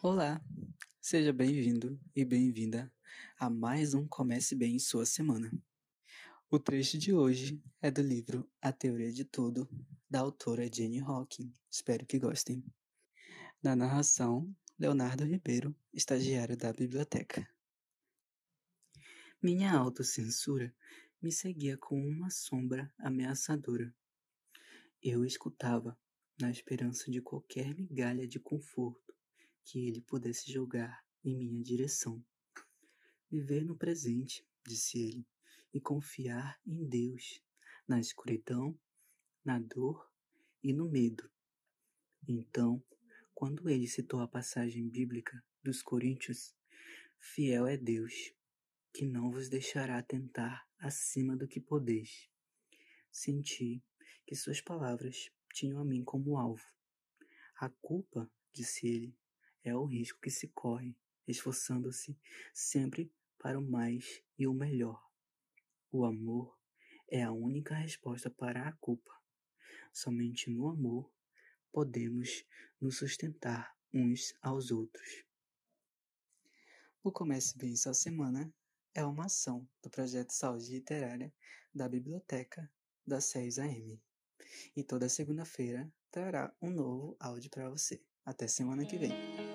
Olá, seja bem-vindo e bem-vinda a mais um Comece Bem em Sua Semana. O trecho de hoje é do livro A Teoria de Tudo, da autora Jane Hawking. Espero que gostem. Na narração, Leonardo Ribeiro, estagiário da biblioteca. Minha autocensura me seguia com uma sombra ameaçadora. Eu escutava, na esperança de qualquer migalha de conforto que ele pudesse jogar em minha direção. Viver no presente, disse ele, e confiar em Deus, na escuridão, na dor e no medo. Então, quando ele citou a passagem bíblica dos Coríntios, fiel é Deus, que não vos deixará tentar acima do que podeis. Senti que suas palavras tinham a mim como alvo. A culpa, disse ele, é o risco que se corre, esforçando-se sempre para o mais e o melhor. O amor é a única resposta para a culpa. Somente no amor podemos nos sustentar uns aos outros. O Comece Bem Sua Semana é uma ação do projeto Saúde Literária da Biblioteca da 6 AM. E toda segunda-feira trará um novo áudio para você. Até semana que vem.